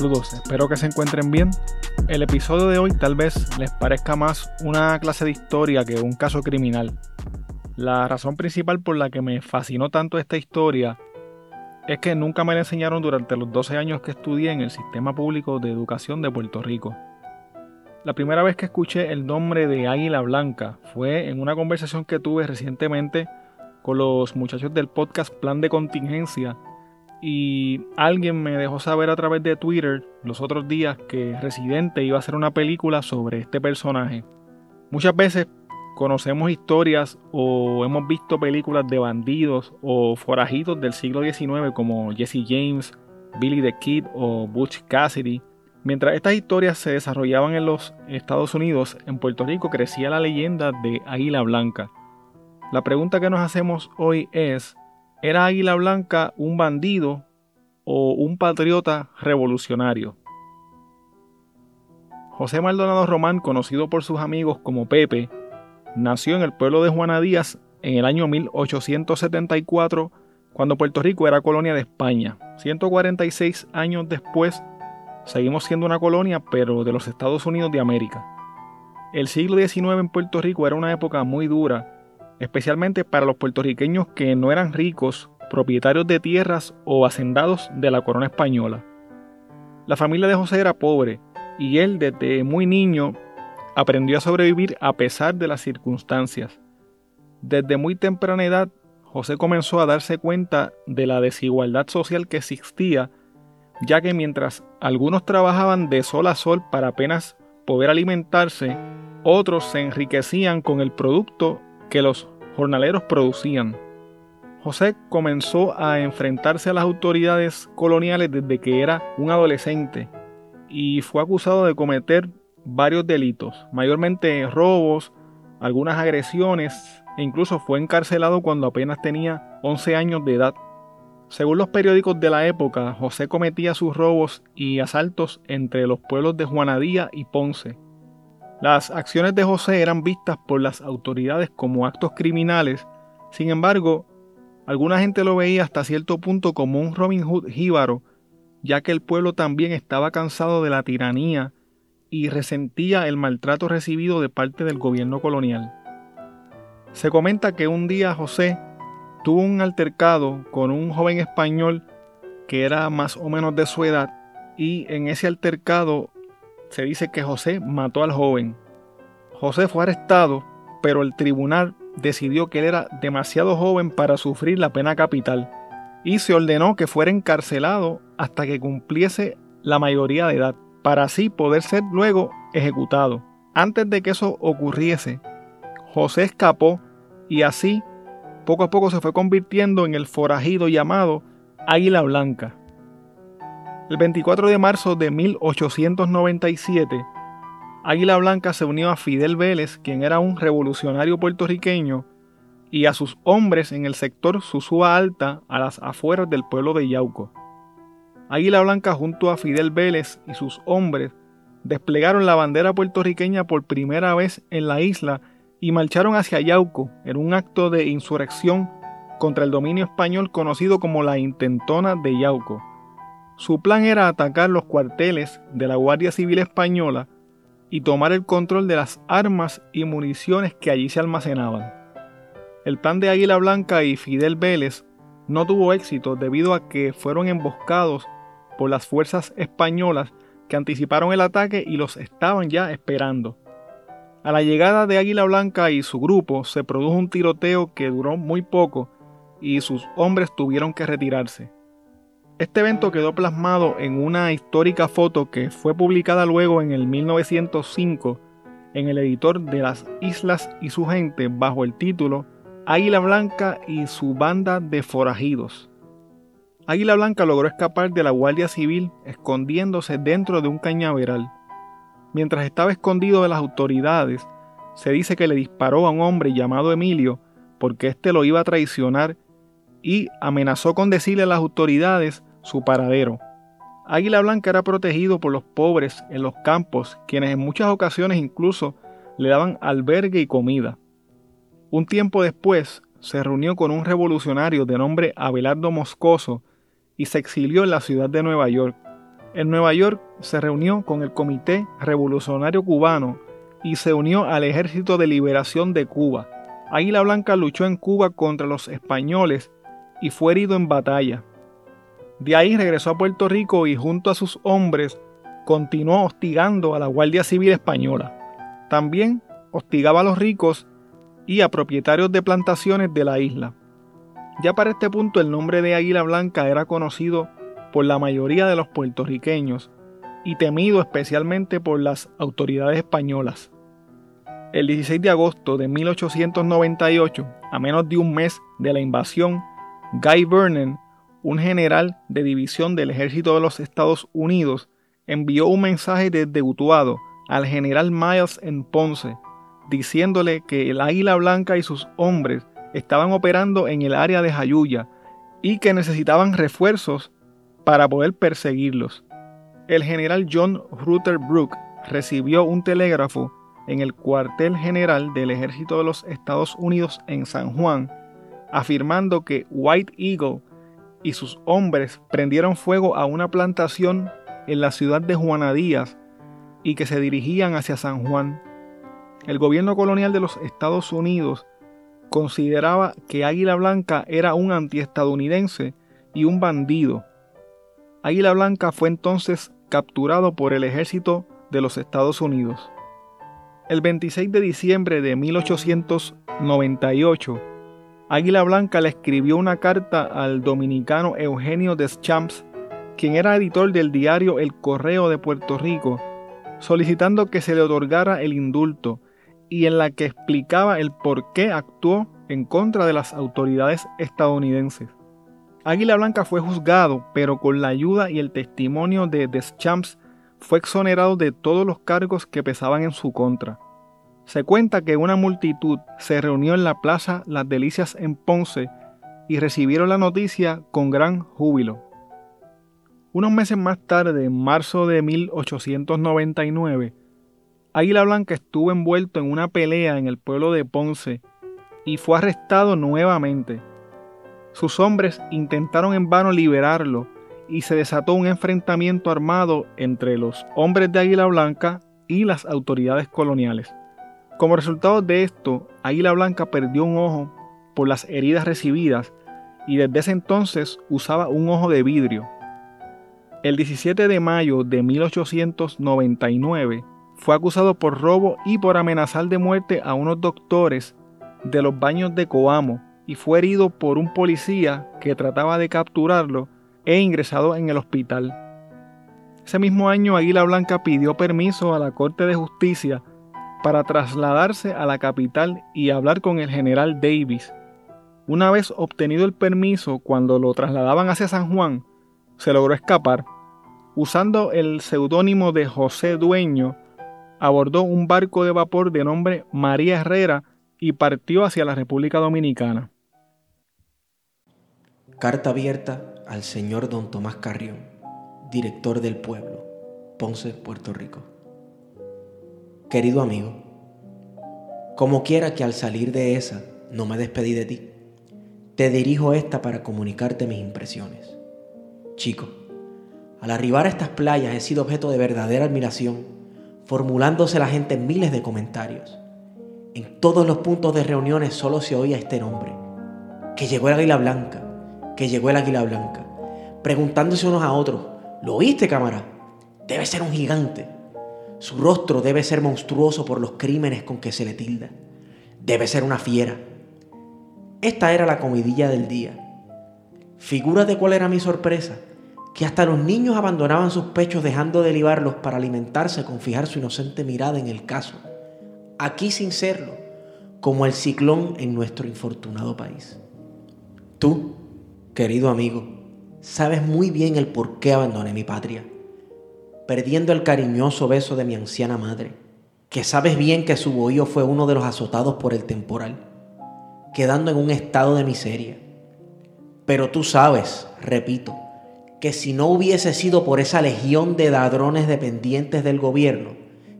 Saludos, espero que se encuentren bien. El episodio de hoy tal vez les parezca más una clase de historia que un caso criminal. La razón principal por la que me fascinó tanto esta historia es que nunca me la enseñaron durante los 12 años que estudié en el sistema público de educación de Puerto Rico. La primera vez que escuché el nombre de Águila Blanca fue en una conversación que tuve recientemente con los muchachos del podcast Plan de Contingencia y alguien me dejó saber a través de Twitter los otros días que Residente iba a hacer una película sobre este personaje. Muchas veces conocemos historias o hemos visto películas de bandidos o forajitos del siglo XIX como Jesse James, Billy the Kid o Butch Cassidy. Mientras estas historias se desarrollaban en los Estados Unidos, en Puerto Rico crecía la leyenda de Águila Blanca. La pregunta que nos hacemos hoy es, ¿era Águila Blanca un bandido o un patriota revolucionario? José Maldonado Román, conocido por sus amigos como Pepe, nació en el pueblo de Juana Díaz en el año 1874, cuando Puerto Rico era colonia de España. 146 años después, seguimos siendo una colonia, pero de los Estados Unidos de América. El siglo XIX en Puerto Rico era una época muy dura, especialmente para los puertorriqueños que no eran ricos, propietarios de tierras o hacendados de la corona española. La familia de José era pobre y él desde muy niño aprendió a sobrevivir a pesar de las circunstancias. Desde muy temprana edad, José comenzó a darse cuenta de la desigualdad social que existía, ya que mientras algunos trabajaban de sol a sol para apenas poder alimentarse, otros se enriquecían con el producto que los jornaleros producían. José comenzó a enfrentarse a las autoridades coloniales desde que era un adolescente y fue acusado de cometer varios delitos, mayormente robos, algunas agresiones e incluso fue encarcelado cuando apenas tenía 11 años de edad. Según los periódicos de la época, José cometía sus robos y asaltos entre los pueblos de Juanadía y Ponce. Las acciones de José eran vistas por las autoridades como actos criminales, sin embargo, alguna gente lo veía hasta cierto punto como un Robin Hood jíbaro, ya que el pueblo también estaba cansado de la tiranía y resentía el maltrato recibido de parte del gobierno colonial. Se comenta que un día José tuvo un altercado con un joven español que era más o menos de su edad y en ese altercado se dice que José mató al joven. José fue arrestado, pero el tribunal decidió que él era demasiado joven para sufrir la pena capital y se ordenó que fuera encarcelado hasta que cumpliese la mayoría de edad para así poder ser luego ejecutado. Antes de que eso ocurriese, José escapó y así poco a poco se fue convirtiendo en el forajido llamado Águila Blanca. El 24 de marzo de 1897, Águila Blanca se unió a Fidel Vélez, quien era un revolucionario puertorriqueño, y a sus hombres en el sector Susúa Alta, a las afueras del pueblo de Yauco. Águila Blanca junto a Fidel Vélez y sus hombres desplegaron la bandera puertorriqueña por primera vez en la isla y marcharon hacia Yauco en un acto de insurrección contra el dominio español conocido como la Intentona de Yauco. Su plan era atacar los cuarteles de la Guardia Civil Española y tomar el control de las armas y municiones que allí se almacenaban. El plan de Águila Blanca y Fidel Vélez no tuvo éxito debido a que fueron emboscados por las fuerzas españolas que anticiparon el ataque y los estaban ya esperando. A la llegada de Águila Blanca y su grupo se produjo un tiroteo que duró muy poco y sus hombres tuvieron que retirarse. Este evento quedó plasmado en una histórica foto que fue publicada luego en el 1905 en el editor de las Islas y su gente bajo el título Águila Blanca y su banda de forajidos. Águila Blanca logró escapar de la Guardia Civil escondiéndose dentro de un cañaveral. Mientras estaba escondido de las autoridades, se dice que le disparó a un hombre llamado Emilio porque éste lo iba a traicionar y amenazó con decirle a las autoridades su paradero. Águila Blanca era protegido por los pobres en los campos, quienes en muchas ocasiones incluso le daban albergue y comida. Un tiempo después se reunió con un revolucionario de nombre Abelardo Moscoso y se exilió en la ciudad de Nueva York. En Nueva York se reunió con el Comité Revolucionario Cubano y se unió al Ejército de Liberación de Cuba. Águila Blanca luchó en Cuba contra los españoles y fue herido en batalla. De ahí regresó a Puerto Rico y junto a sus hombres continuó hostigando a la Guardia Civil Española. También hostigaba a los ricos y a propietarios de plantaciones de la isla. Ya para este punto el nombre de Águila Blanca era conocido por la mayoría de los puertorriqueños y temido especialmente por las autoridades españolas. El 16 de agosto de 1898, a menos de un mes de la invasión, Guy Vernon, un general de división del ejército de los Estados Unidos, envió un mensaje desde Utuado al general Miles en Ponce, diciéndole que el Águila Blanca y sus hombres estaban operando en el área de Jayuya y que necesitaban refuerzos para poder perseguirlos. El general John Rutherford recibió un telégrafo en el cuartel general del ejército de los Estados Unidos en San Juan, afirmando que White Eagle y sus hombres prendieron fuego a una plantación en la ciudad de Juana Díaz y que se dirigían hacia San Juan. El gobierno colonial de los Estados Unidos consideraba que Águila Blanca era un antiestadounidense y un bandido. Águila Blanca fue entonces capturado por el ejército de los Estados Unidos. El 26 de diciembre de 1898, Águila Blanca le escribió una carta al dominicano Eugenio Deschamps, quien era editor del diario El Correo de Puerto Rico, solicitando que se le otorgara el indulto y en la que explicaba el por qué actuó en contra de las autoridades estadounidenses. Águila Blanca fue juzgado, pero con la ayuda y el testimonio de Deschamps fue exonerado de todos los cargos que pesaban en su contra. Se cuenta que una multitud se reunió en la Plaza Las Delicias en Ponce y recibieron la noticia con gran júbilo. Unos meses más tarde, en marzo de 1899, Águila Blanca estuvo envuelto en una pelea en el pueblo de Ponce y fue arrestado nuevamente. Sus hombres intentaron en vano liberarlo y se desató un enfrentamiento armado entre los hombres de Águila Blanca y las autoridades coloniales. Como resultado de esto, Águila Blanca perdió un ojo por las heridas recibidas y desde ese entonces usaba un ojo de vidrio. El 17 de mayo de 1899 fue acusado por robo y por amenazar de muerte a unos doctores de los baños de Coamo y fue herido por un policía que trataba de capturarlo e ingresado en el hospital. Ese mismo año Águila Blanca pidió permiso a la Corte de Justicia para trasladarse a la capital y hablar con el general Davis. Una vez obtenido el permiso, cuando lo trasladaban hacia San Juan, se logró escapar. Usando el seudónimo de José Dueño, abordó un barco de vapor de nombre María Herrera y partió hacia la República Dominicana. Carta abierta al señor don Tomás Carrión, director del pueblo, Ponce, Puerto Rico. Querido amigo, como quiera que al salir de esa no me despedí de ti, te dirijo esta para comunicarte mis impresiones. Chico, al arribar a estas playas he sido objeto de verdadera admiración, formulándose la gente en miles de comentarios. En todos los puntos de reuniones solo se oía este nombre, que llegó el águila blanca, que llegó el águila blanca, preguntándose unos a otros, ¿lo viste cámara? Debe ser un gigante. Su rostro debe ser monstruoso por los crímenes con que se le tilda. Debe ser una fiera. Esta era la comidilla del día. Figura de cuál era mi sorpresa, que hasta los niños abandonaban sus pechos dejando de libarlos para alimentarse con fijar su inocente mirada en el caso, aquí sin serlo, como el ciclón en nuestro infortunado país. Tú, querido amigo, sabes muy bien el por qué abandoné mi patria, perdiendo el cariñoso beso de mi anciana madre, que sabes bien que su bohío fue uno de los azotados por el temporal, quedando en un estado de miseria. Pero tú sabes, repito, que si no hubiese sido por esa legión de ladrones dependientes del gobierno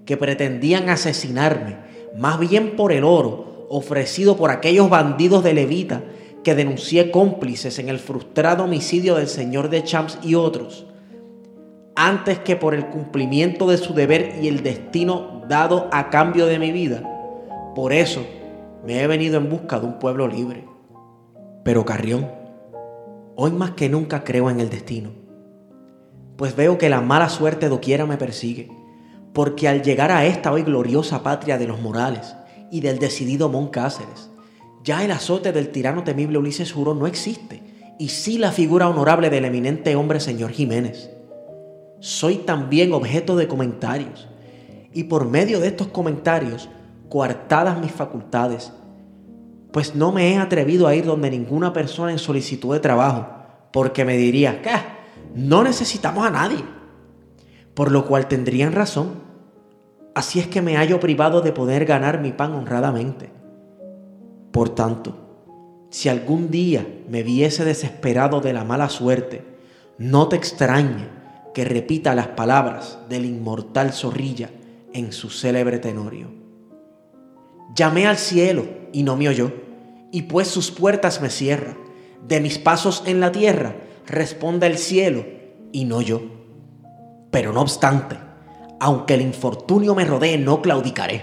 que pretendían asesinarme, más bien por el oro ofrecido por aquellos bandidos de Levita que denuncié cómplices en el frustrado homicidio del señor de Champs y otros, antes que por el cumplimiento de su deber y el destino dado a cambio de mi vida. Por eso me he venido en busca de un pueblo libre. Pero Carrión, hoy más que nunca creo en el destino, pues veo que la mala suerte doquiera me persigue, porque al llegar a esta hoy gloriosa patria de los Morales y del decidido Cáceres, ya el azote del tirano temible Ulises Juro no existe, y sí la figura honorable del eminente hombre señor Jiménez. Soy también objeto de comentarios, y por medio de estos comentarios, coartadas mis facultades, pues no me he atrevido a ir donde ninguna persona en solicitud de trabajo, porque me diría, ¿qué? No necesitamos a nadie. Por lo cual tendrían razón. Así es que me hallo privado de poder ganar mi pan honradamente. Por tanto, si algún día me viese desesperado de la mala suerte, no te extrañe que repita las palabras del inmortal Zorrilla en su célebre tenorio. Llamé al cielo y no me oyó, y pues sus puertas me cierra. De mis pasos en la tierra responda el cielo y no yo. Pero no obstante, aunque el infortunio me rodee, no claudicaré.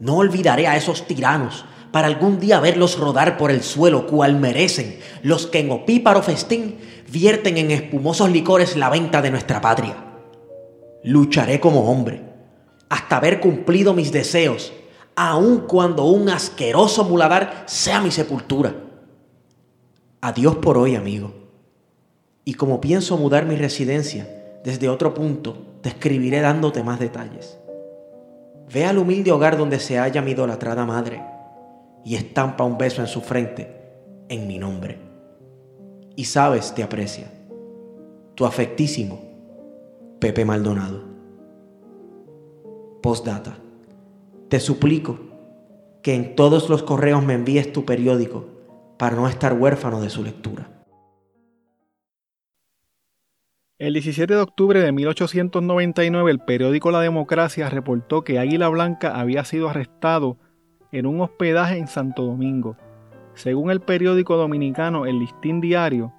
No olvidaré a esos tiranos para algún día verlos rodar por el suelo cual merecen los que en opíparo festín vierten en espumosos licores la venta de nuestra patria. Lucharé como hombre hasta haber cumplido mis deseos aun cuando un asqueroso muladar sea mi sepultura. Adiós por hoy, amigo. Y como pienso mudar mi residencia desde otro punto, te escribiré dándote más detalles. Ve al humilde hogar donde se halla mi idolatrada madre y estampa un beso en su frente en mi nombre. Y sabes, te aprecia. Tu afectísimo Pepe Maldonado. Postdata. Te suplico que en todos los correos me envíes tu periódico para no estar huérfano de su lectura. El 17 de octubre de 1899 el periódico La Democracia reportó que Águila Blanca había sido arrestado en un hospedaje en Santo Domingo. Según el periódico dominicano El Listín Diario,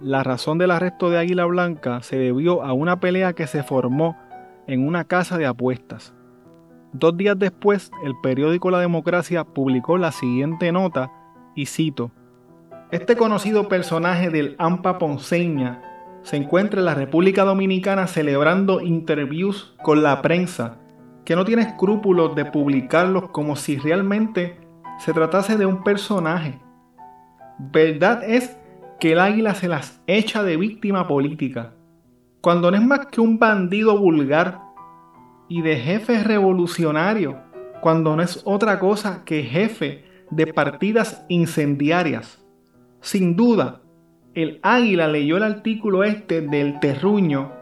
la razón del arresto de Águila Blanca se debió a una pelea que se formó en una casa de apuestas. Dos días después, el periódico La Democracia publicó la siguiente nota, y cito, Este conocido personaje del AMPA Ponceña se encuentra en la República Dominicana celebrando interviews con la prensa, que no tiene escrúpulos de publicarlos como si realmente se tratase de un personaje. Verdad es que el águila se las echa de víctima política, cuando no es más que un bandido vulgar y de jefe revolucionario, cuando no es otra cosa que jefe de partidas incendiarias. Sin duda, el águila leyó el artículo este del terruño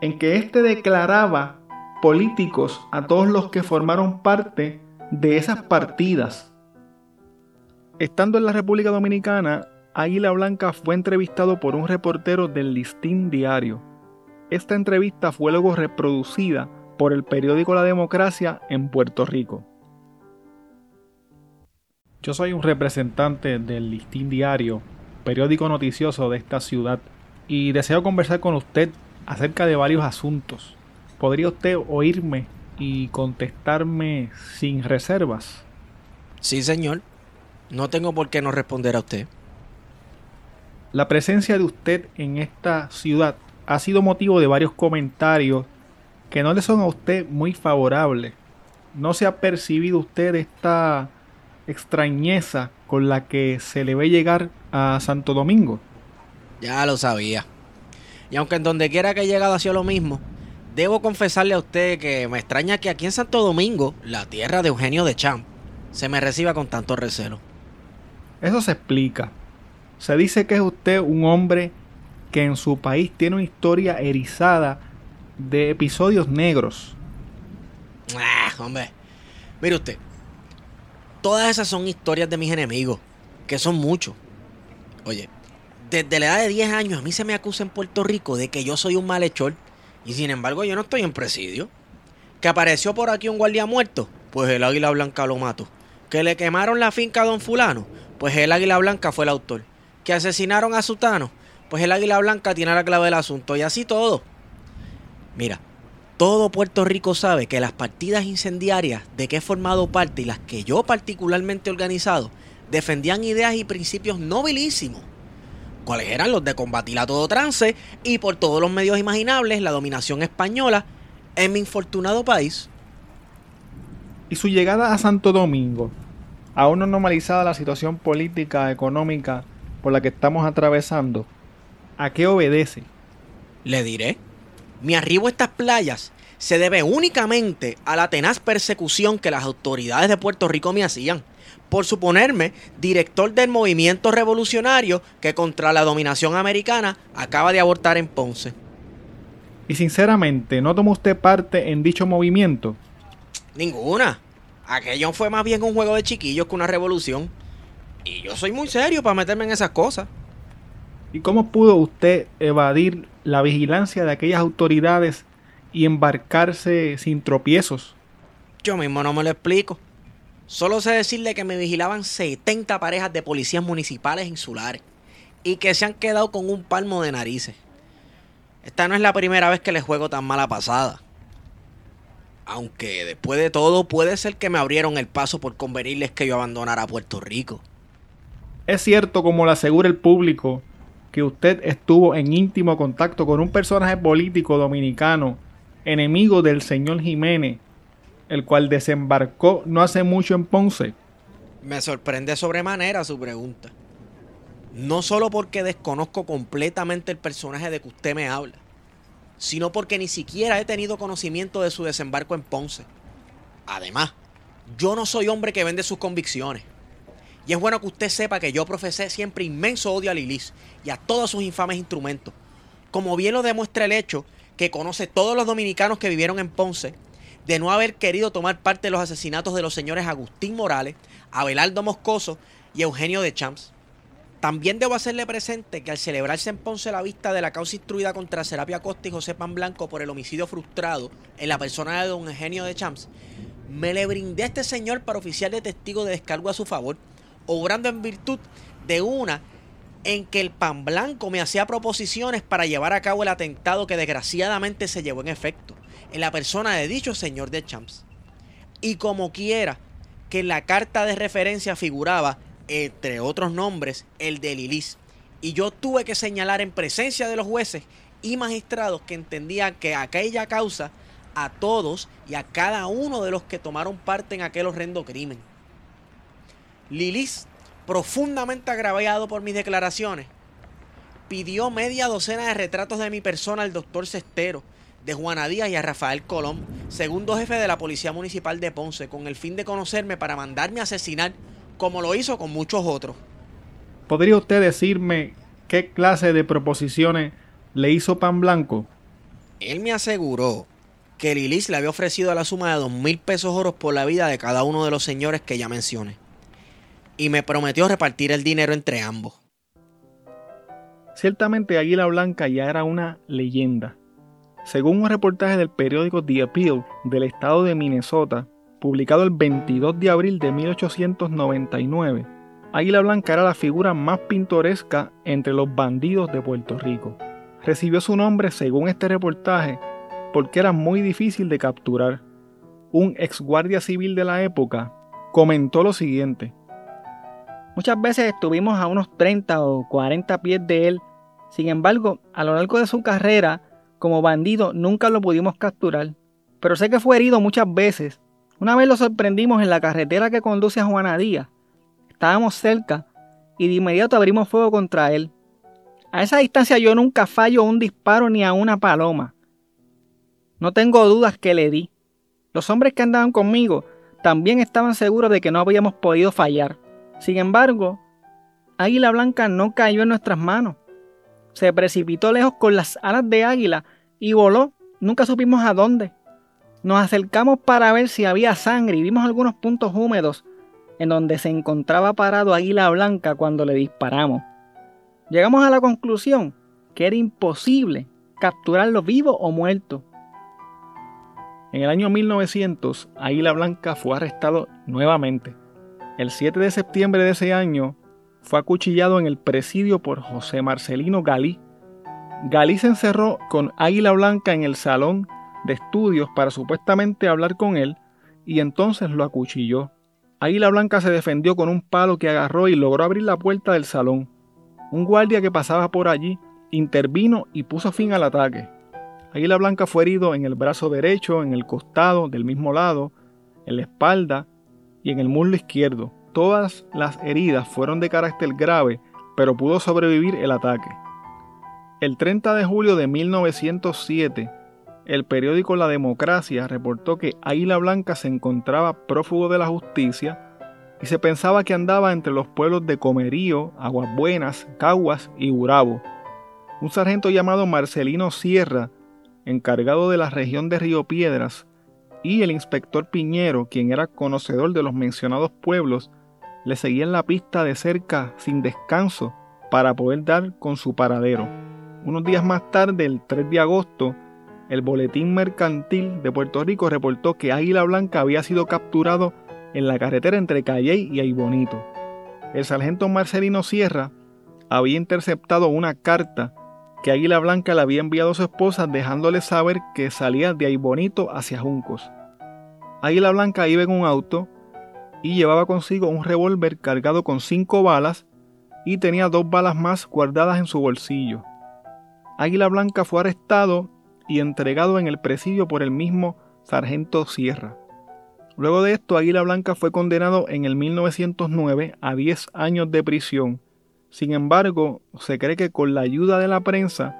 en que éste declaraba políticos a todos los que formaron parte de esas partidas. Estando en la República Dominicana, Águila Blanca fue entrevistado por un reportero del Listín Diario. Esta entrevista fue luego reproducida por el periódico La Democracia en Puerto Rico. Yo soy un representante del Listín Diario, periódico noticioso de esta ciudad, y deseo conversar con usted acerca de varios asuntos. ¿Podría usted oírme y contestarme sin reservas? Sí, señor. No tengo por qué no responder a usted. La presencia de usted en esta ciudad ha sido motivo de varios comentarios que no le son a usted muy favorables. ¿No se ha percibido usted esta extrañeza con la que se le ve llegar a Santo Domingo? Ya lo sabía. Y aunque en donde quiera que he llegado ha sido lo mismo, debo confesarle a usted que me extraña que aquí en Santo Domingo, la tierra de Eugenio de Champ, se me reciba con tanto recelo. Eso se explica. Se dice que es usted un hombre que en su país tiene una historia erizada de episodios negros. Ah, hombre. Mire usted. Todas esas son historias de mis enemigos, que son muchos. Oye, desde la edad de 10 años a mí se me acusa en Puerto Rico de que yo soy un malhechor. Y sin embargo yo no estoy en presidio. Que apareció por aquí un guardia muerto, pues el águila blanca lo mató. Que le quemaron la finca a don fulano, pues el águila blanca fue el autor. Que asesinaron a Sutano, pues el águila blanca tiene la clave del asunto. Y así todo. Mira, todo Puerto Rico sabe que las partidas incendiarias de que he formado parte y las que yo particularmente he organizado defendían ideas y principios nobilísimos. ¿Cuáles eran los de combatir a todo trance y por todos los medios imaginables la dominación española en mi infortunado país? Y su llegada a Santo Domingo, aún no normalizada la situación política, económica por la que estamos atravesando, ¿a qué obedece? Le diré. Mi arribo a estas playas se debe únicamente a la tenaz persecución que las autoridades de Puerto Rico me hacían por suponerme director del movimiento revolucionario que contra la dominación americana acaba de abortar en Ponce. Y sinceramente, ¿no tomó usted parte en dicho movimiento? Ninguna. Aquello fue más bien un juego de chiquillos que una revolución. Y yo soy muy serio para meterme en esas cosas. ¿Y cómo pudo usted evadir la vigilancia de aquellas autoridades y embarcarse sin tropiezos? Yo mismo no me lo explico. Solo sé decirle que me vigilaban 70 parejas de policías municipales insulares y que se han quedado con un palmo de narices. Esta no es la primera vez que les juego tan mala pasada. Aunque después de todo puede ser que me abrieron el paso por convenirles que yo abandonara Puerto Rico. Es cierto, como lo asegura el público, que usted estuvo en íntimo contacto con un personaje político dominicano, enemigo del señor Jiménez, el cual desembarcó no hace mucho en Ponce. Me sorprende sobremanera su pregunta. No solo porque desconozco completamente el personaje de que usted me habla, sino porque ni siquiera he tenido conocimiento de su desembarco en Ponce. Además, yo no soy hombre que vende sus convicciones. Y es bueno que usted sepa que yo profesé siempre inmenso odio a Lilis y a todos sus infames instrumentos. Como bien lo demuestra el hecho que conoce todos los dominicanos que vivieron en Ponce, de no haber querido tomar parte de los asesinatos de los señores Agustín Morales, Abelardo Moscoso y Eugenio de Champs. También debo hacerle presente que al celebrarse en Ponce la vista de la causa instruida contra Serapia Costa y José Pan Blanco por el homicidio frustrado en la persona de don Eugenio de Champs, me le brindé a este señor para oficiar de testigo de descargo a su favor obrando en virtud de una en que el pan blanco me hacía proposiciones para llevar a cabo el atentado que desgraciadamente se llevó en efecto en la persona de dicho señor de Champs. Y como quiera que en la carta de referencia figuraba, entre otros nombres, el de Lilis. Y yo tuve que señalar en presencia de los jueces y magistrados que entendían que aquella causa a todos y a cada uno de los que tomaron parte en aquel horrendo crimen. Lilis, profundamente agraviado por mis declaraciones, pidió media docena de retratos de mi persona al doctor Cestero, de Juana Díaz y a Rafael Colón, segundo jefe de la Policía Municipal de Ponce, con el fin de conocerme para mandarme a asesinar, como lo hizo con muchos otros. ¿Podría usted decirme qué clase de proposiciones le hizo Pan Blanco? Él me aseguró que Lilis le había ofrecido la suma de dos mil pesos oros por la vida de cada uno de los señores que ya mencioné y me prometió repartir el dinero entre ambos. Ciertamente Águila Blanca ya era una leyenda. Según un reportaje del periódico The Appeal del estado de Minnesota, publicado el 22 de abril de 1899, Águila Blanca era la figura más pintoresca entre los bandidos de Puerto Rico. Recibió su nombre, según este reportaje, porque era muy difícil de capturar. Un ex guardia civil de la época comentó lo siguiente. Muchas veces estuvimos a unos 30 o 40 pies de él. Sin embargo, a lo largo de su carrera como bandido nunca lo pudimos capturar. Pero sé que fue herido muchas veces. Una vez lo sorprendimos en la carretera que conduce a Juana Díaz. Estábamos cerca y de inmediato abrimos fuego contra él. A esa distancia yo nunca fallo un disparo ni a una paloma. No tengo dudas que le di. Los hombres que andaban conmigo también estaban seguros de que no habíamos podido fallar. Sin embargo, Águila Blanca no cayó en nuestras manos. Se precipitó lejos con las alas de águila y voló. Nunca supimos a dónde. Nos acercamos para ver si había sangre y vimos algunos puntos húmedos en donde se encontraba parado Águila Blanca cuando le disparamos. Llegamos a la conclusión que era imposible capturarlo vivo o muerto. En el año 1900, Águila Blanca fue arrestado nuevamente el 7 de septiembre de ese año fue acuchillado en el presidio por José Marcelino Galí. Galí se encerró con Águila Blanca en el salón de estudios para supuestamente hablar con él y entonces lo acuchilló. Águila Blanca se defendió con un palo que agarró y logró abrir la puerta del salón. Un guardia que pasaba por allí intervino y puso fin al ataque. Águila Blanca fue herido en el brazo derecho, en el costado del mismo lado, en la espalda y en el muslo izquierdo. Todas las heridas fueron de carácter grave, pero pudo sobrevivir el ataque. El 30 de julio de 1907, el periódico La Democracia reportó que Águila Blanca se encontraba prófugo de la justicia y se pensaba que andaba entre los pueblos de Comerío, Aguas Buenas, Caguas y Urabo. Un sargento llamado Marcelino Sierra encargado de la región de Río Piedras, y el inspector Piñero, quien era conocedor de los mencionados pueblos, le seguían la pista de cerca sin descanso para poder dar con su paradero. Unos días más tarde, el 3 de agosto, el Boletín Mercantil de Puerto Rico reportó que Águila Blanca había sido capturado en la carretera entre Calley y Aibonito. El sargento Marcelino Sierra había interceptado una carta que Águila Blanca le había enviado a su esposa dejándole saber que salía de ahí bonito hacia Juncos. Águila Blanca iba en un auto y llevaba consigo un revólver cargado con cinco balas y tenía dos balas más guardadas en su bolsillo. Águila Blanca fue arrestado y entregado en el presidio por el mismo sargento Sierra. Luego de esto, Águila Blanca fue condenado en el 1909 a 10 años de prisión sin embargo, se cree que con la ayuda de la prensa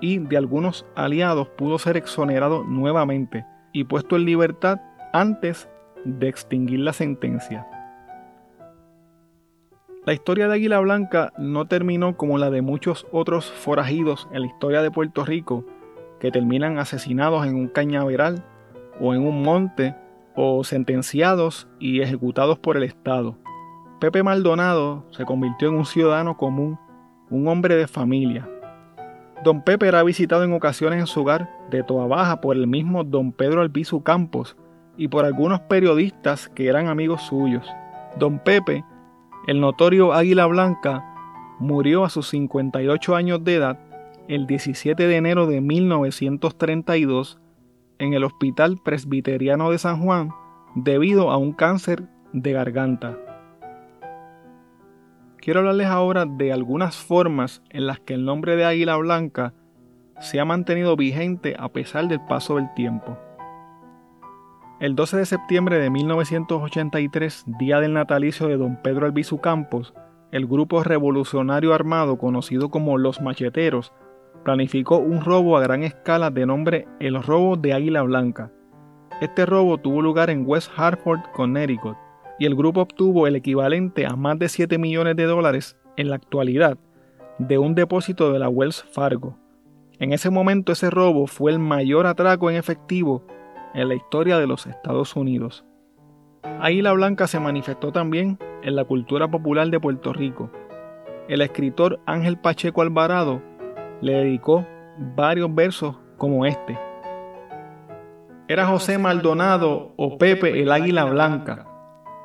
y de algunos aliados pudo ser exonerado nuevamente y puesto en libertad antes de extinguir la sentencia. La historia de Águila Blanca no terminó como la de muchos otros forajidos en la historia de Puerto Rico que terminan asesinados en un cañaveral o en un monte o sentenciados y ejecutados por el Estado. Pepe Maldonado se convirtió en un ciudadano común, un hombre de familia. Don Pepe era visitado en ocasiones en su hogar de Toa Baja por el mismo Don Pedro Albizu Campos y por algunos periodistas que eran amigos suyos. Don Pepe, el notorio Águila Blanca, murió a sus 58 años de edad el 17 de enero de 1932 en el Hospital Presbiteriano de San Juan debido a un cáncer de garganta. Quiero hablarles ahora de algunas formas en las que el nombre de Águila Blanca se ha mantenido vigente a pesar del paso del tiempo. El 12 de septiembre de 1983, día del natalicio de don Pedro Albizu Campos, el grupo revolucionario armado conocido como Los Macheteros planificó un robo a gran escala de nombre El Robo de Águila Blanca. Este robo tuvo lugar en West Hartford, Connecticut, y el grupo obtuvo el equivalente a más de 7 millones de dólares en la actualidad de un depósito de la Wells Fargo. En ese momento ese robo fue el mayor atraco en efectivo en la historia de los Estados Unidos. Águila Blanca se manifestó también en la cultura popular de Puerto Rico. El escritor Ángel Pacheco Alvarado le dedicó varios versos como este. Era José Maldonado o Pepe el Águila Blanca,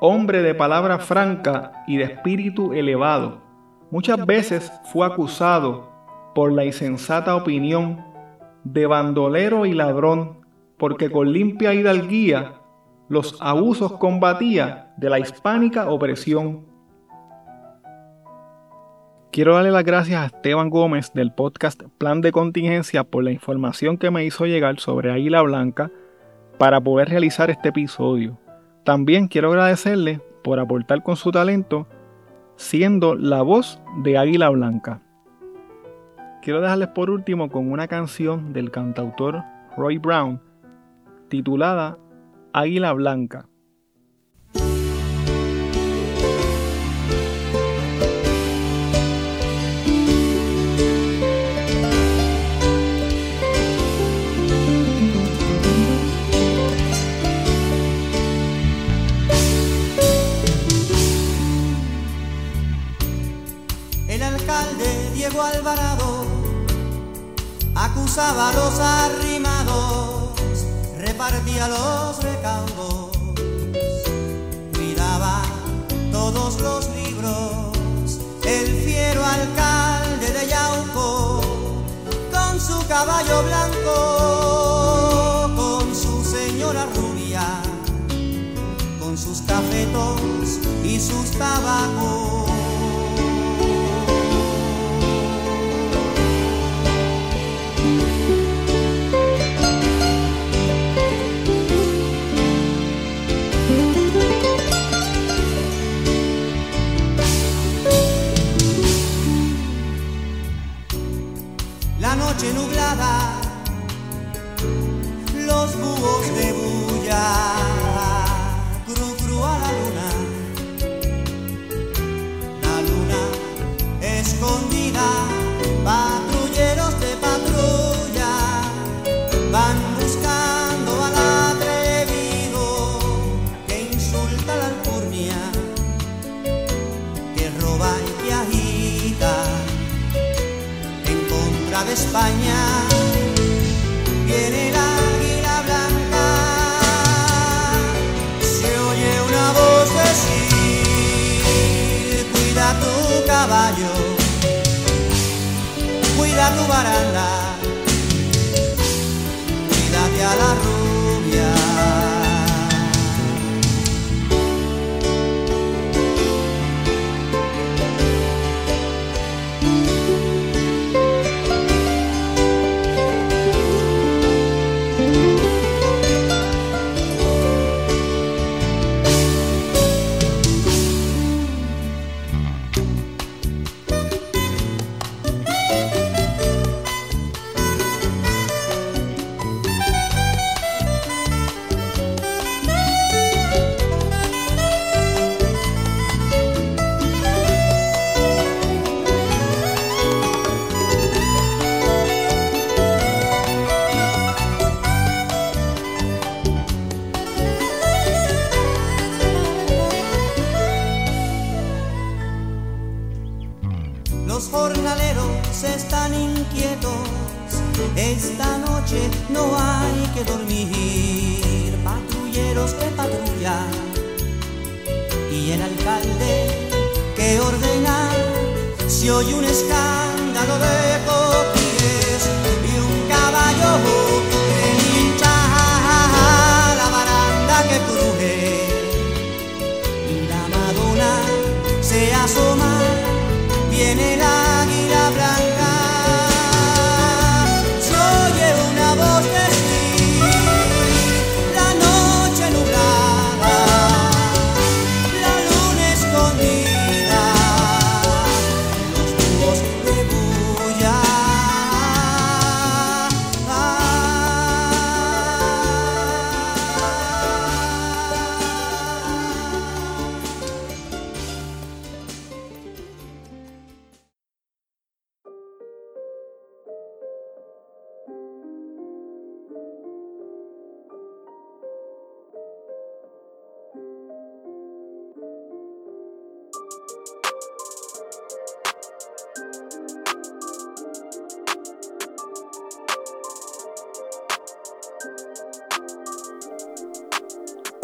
hombre de palabra franca y de espíritu elevado. Muchas veces fue acusado por la insensata opinión de bandolero y ladrón, porque con limpia hidalguía los abusos combatía de la hispánica opresión. Quiero darle las gracias a Esteban Gómez del podcast Plan de Contingencia por la información que me hizo llegar sobre Águila Blanca para poder realizar este episodio. También quiero agradecerle por aportar con su talento siendo la voz de Águila Blanca. Quiero dejarles por último con una canción del cantautor Roy Brown titulada Águila Blanca. usaba los arrimados, repartía los recaudos, cuidaba todos los libros, el fiero alcalde de Yauco, con su caballo blanco, con su señora rubia, con sus cafetos y sus tabacos. noche nublada. De España. Viene el águila blanca, se oye una voz decir, cuida tu caballo, cuida tu baranda cuídate a la rubia.